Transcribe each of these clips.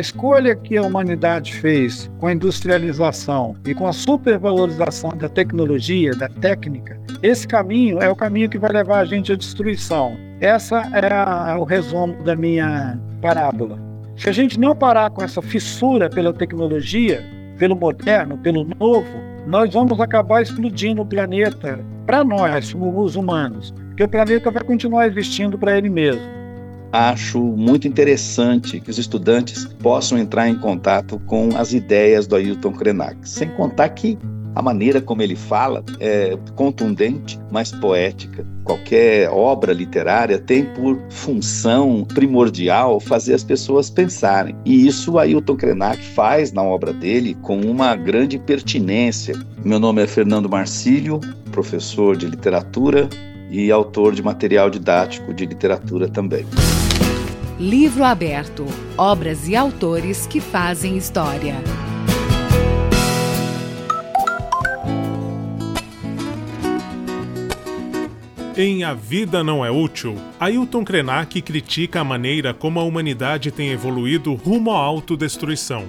A escolha que a humanidade fez com a industrialização e com a supervalorização da tecnologia, da técnica, esse caminho é o caminho que vai levar a gente à destruição. Essa é, a, é o resumo da minha parábola. Se a gente não parar com essa fissura pela tecnologia, pelo moderno, pelo novo, nós vamos acabar explodindo o planeta para nós, os humanos, porque o planeta vai continuar existindo para ele mesmo acho muito interessante que os estudantes possam entrar em contato com as ideias do Ailton Krenak. Sem contar que a maneira como ele fala é contundente, mas poética. Qualquer obra literária tem por função primordial fazer as pessoas pensarem. E isso Ailton Krenak faz na obra dele com uma grande pertinência. Meu nome é Fernando Marcílio, professor de literatura e autor de material didático de literatura também. Livro aberto. Obras e autores que fazem história. Em A Vida Não É Útil, Ailton Krenak critica a maneira como a humanidade tem evoluído rumo à autodestruição.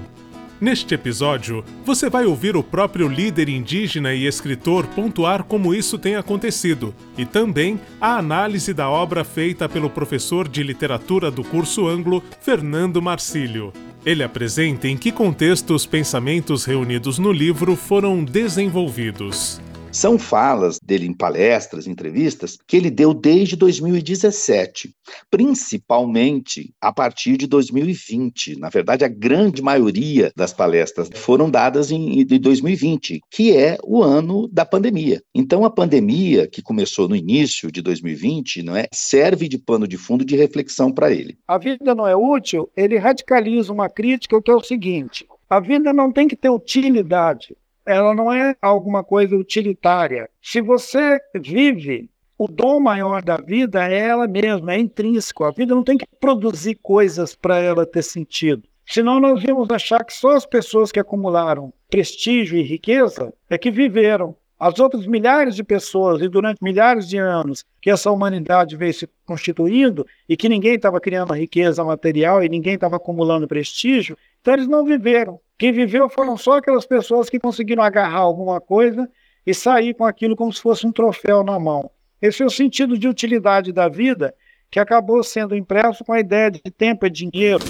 Neste episódio, você vai ouvir o próprio líder indígena e escritor pontuar como isso tem acontecido e também a análise da obra feita pelo professor de literatura do curso Anglo, Fernando Marcílio. Ele apresenta em que contexto os pensamentos reunidos no livro foram desenvolvidos. São falas dele em palestras, entrevistas, que ele deu desde 2017, principalmente a partir de 2020. Na verdade, a grande maioria das palestras foram dadas em, em 2020, que é o ano da pandemia. Então, a pandemia, que começou no início de 2020, não é, serve de pano de fundo de reflexão para ele. A vida não é útil, ele radicaliza uma crítica que é o seguinte: a vida não tem que ter utilidade ela não é alguma coisa utilitária. Se você vive, o dom maior da vida é ela mesma, é intrínseco. A vida não tem que produzir coisas para ela ter sentido. Senão nós íamos achar que só as pessoas que acumularam prestígio e riqueza é que viveram. As outras milhares de pessoas, e durante milhares de anos que essa humanidade veio se constituindo, e que ninguém estava criando riqueza material e ninguém estava acumulando prestígio, então eles não viveram. Quem viveu foram só aquelas pessoas que conseguiram agarrar alguma coisa e sair com aquilo como se fosse um troféu na mão. Esse é o sentido de utilidade da vida que acabou sendo impresso com a ideia de tempo é dinheiro.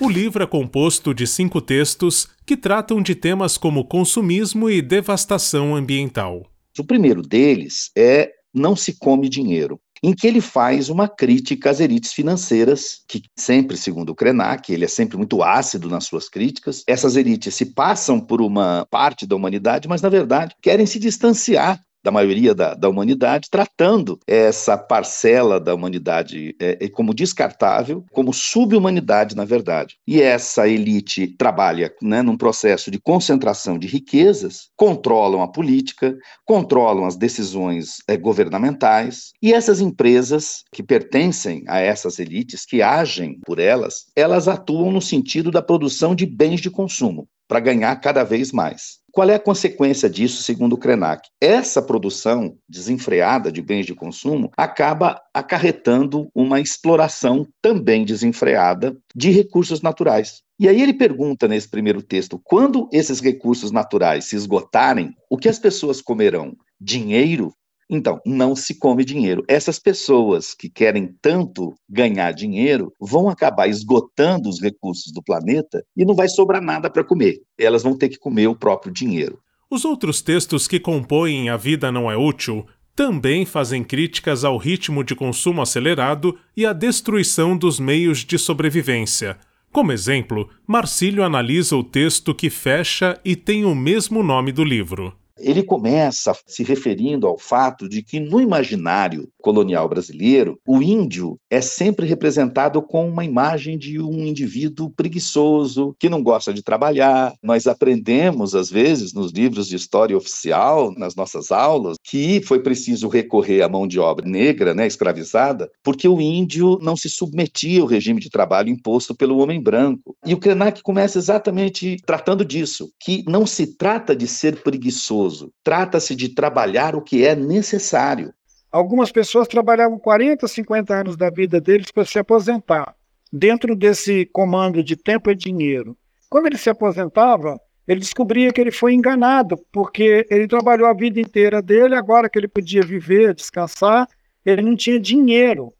O livro é composto de cinco textos que tratam de temas como consumismo e devastação ambiental. O primeiro deles é Não se come dinheiro em que ele faz uma crítica às elites financeiras, que sempre, segundo o Krenak, ele é sempre muito ácido nas suas críticas. Essas elites se passam por uma parte da humanidade, mas na verdade querem se distanciar da maioria da, da humanidade, tratando essa parcela da humanidade é, é, como descartável, como subhumanidade, na verdade. E essa elite trabalha né, num processo de concentração de riquezas, controlam a política, controlam as decisões é, governamentais, e essas empresas que pertencem a essas elites, que agem por elas, elas atuam no sentido da produção de bens de consumo para ganhar cada vez mais. Qual é a consequência disso, segundo o Krenak? Essa produção desenfreada de bens de consumo acaba acarretando uma exploração também desenfreada de recursos naturais. E aí ele pergunta nesse primeiro texto: quando esses recursos naturais se esgotarem, o que as pessoas comerão? Dinheiro? Então, não se come dinheiro. Essas pessoas que querem tanto ganhar dinheiro vão acabar esgotando os recursos do planeta e não vai sobrar nada para comer. Elas vão ter que comer o próprio dinheiro. Os outros textos que compõem A Vida Não É Útil também fazem críticas ao ritmo de consumo acelerado e à destruição dos meios de sobrevivência. Como exemplo, Marcílio analisa o texto que fecha e tem o mesmo nome do livro. Ele começa se referindo ao fato de que no imaginário colonial brasileiro, o índio é sempre representado com uma imagem de um indivíduo preguiçoso, que não gosta de trabalhar. Nós aprendemos, às vezes, nos livros de história oficial, nas nossas aulas, que foi preciso recorrer à mão de obra negra, né, escravizada, porque o índio não se submetia ao regime de trabalho imposto pelo homem branco. E o Krenak começa exatamente tratando disso, que não se trata de ser preguiçoso, Trata-se de trabalhar o que é necessário. Algumas pessoas trabalhavam 40, 50 anos da vida deles para se aposentar. dentro desse comando de tempo e dinheiro. Quando ele se aposentava, ele descobria que ele foi enganado, porque ele trabalhou a vida inteira dele, agora que ele podia viver, descansar, ele não tinha dinheiro,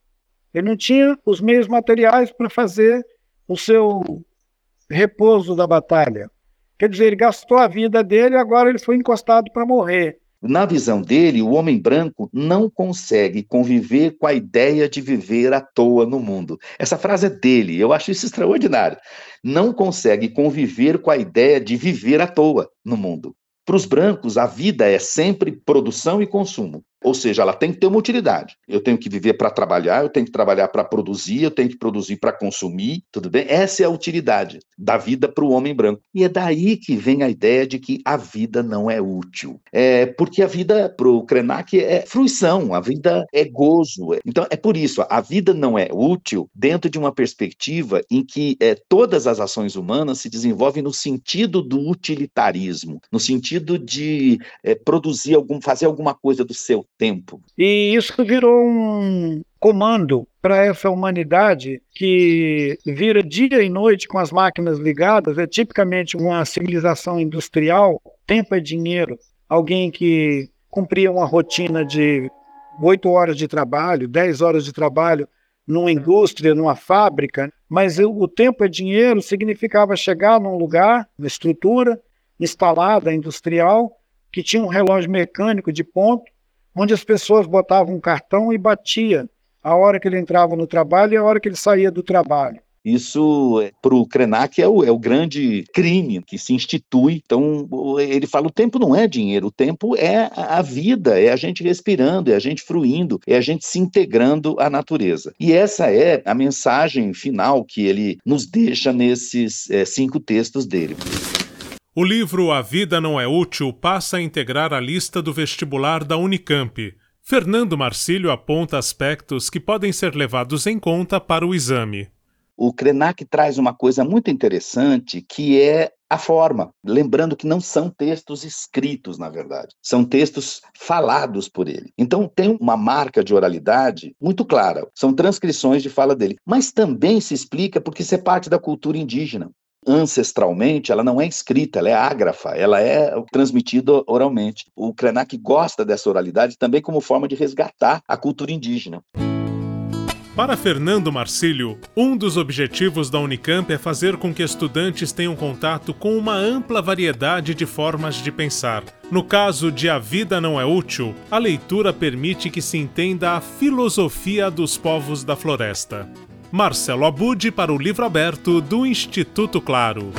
ele não tinha os meios materiais para fazer o seu repouso da batalha. Quer dizer, ele gastou a vida dele e agora ele foi encostado para morrer. Na visão dele, o homem branco não consegue conviver com a ideia de viver à toa no mundo. Essa frase é dele, eu acho isso extraordinário. Não consegue conviver com a ideia de viver à toa no mundo. Para os brancos, a vida é sempre produção e consumo. Ou seja, ela tem que ter uma utilidade. Eu tenho que viver para trabalhar, eu tenho que trabalhar para produzir, eu tenho que produzir para consumir, tudo bem? Essa é a utilidade da vida para o homem branco. E é daí que vem a ideia de que a vida não é útil. É porque a vida para o Krenak é fruição, a vida é gozo. Então é por isso, a vida não é útil dentro de uma perspectiva em que é, todas as ações humanas se desenvolvem no sentido do utilitarismo, no sentido de é, produzir algum, fazer alguma coisa do seu tempo. E isso virou um comando para essa humanidade que vira dia e noite com as máquinas ligadas, é tipicamente uma civilização industrial, tempo é dinheiro, alguém que cumpria uma rotina de oito horas de trabalho, dez horas de trabalho numa indústria, numa fábrica, mas o tempo é dinheiro significava chegar num lugar, uma estrutura instalada industrial, que tinha um relógio mecânico de ponto, onde as pessoas botavam um cartão e batia a hora que ele entrava no trabalho e a hora que ele saía do trabalho. Isso, para o Krenak, é o, é o grande crime que se institui. Então, ele fala: o tempo não é dinheiro, o tempo é a vida, é a gente respirando, é a gente fruindo, é a gente se integrando à natureza. E essa é a mensagem final que ele nos deixa nesses é, cinco textos dele. O livro A Vida Não É Útil passa a integrar a lista do vestibular da Unicamp. Fernando Marcílio aponta aspectos que podem ser levados em conta para o exame. O Krenak traz uma coisa muito interessante que é a forma, lembrando que não são textos escritos, na verdade, são textos falados por ele. Então tem uma marca de oralidade muito clara, são transcrições de fala dele, mas também se explica porque isso é parte da cultura indígena ancestralmente, ela não é escrita, ela é ágrafa, ela é transmitida oralmente. O Krenak gosta dessa oralidade também como forma de resgatar a cultura indígena. Para Fernando Marcílio, um dos objetivos da Unicamp é fazer com que estudantes tenham contato com uma ampla variedade de formas de pensar. No caso de A Vida Não É Útil, a leitura permite que se entenda a filosofia dos povos da floresta. Marcelo Abud para o livro aberto do Instituto Claro.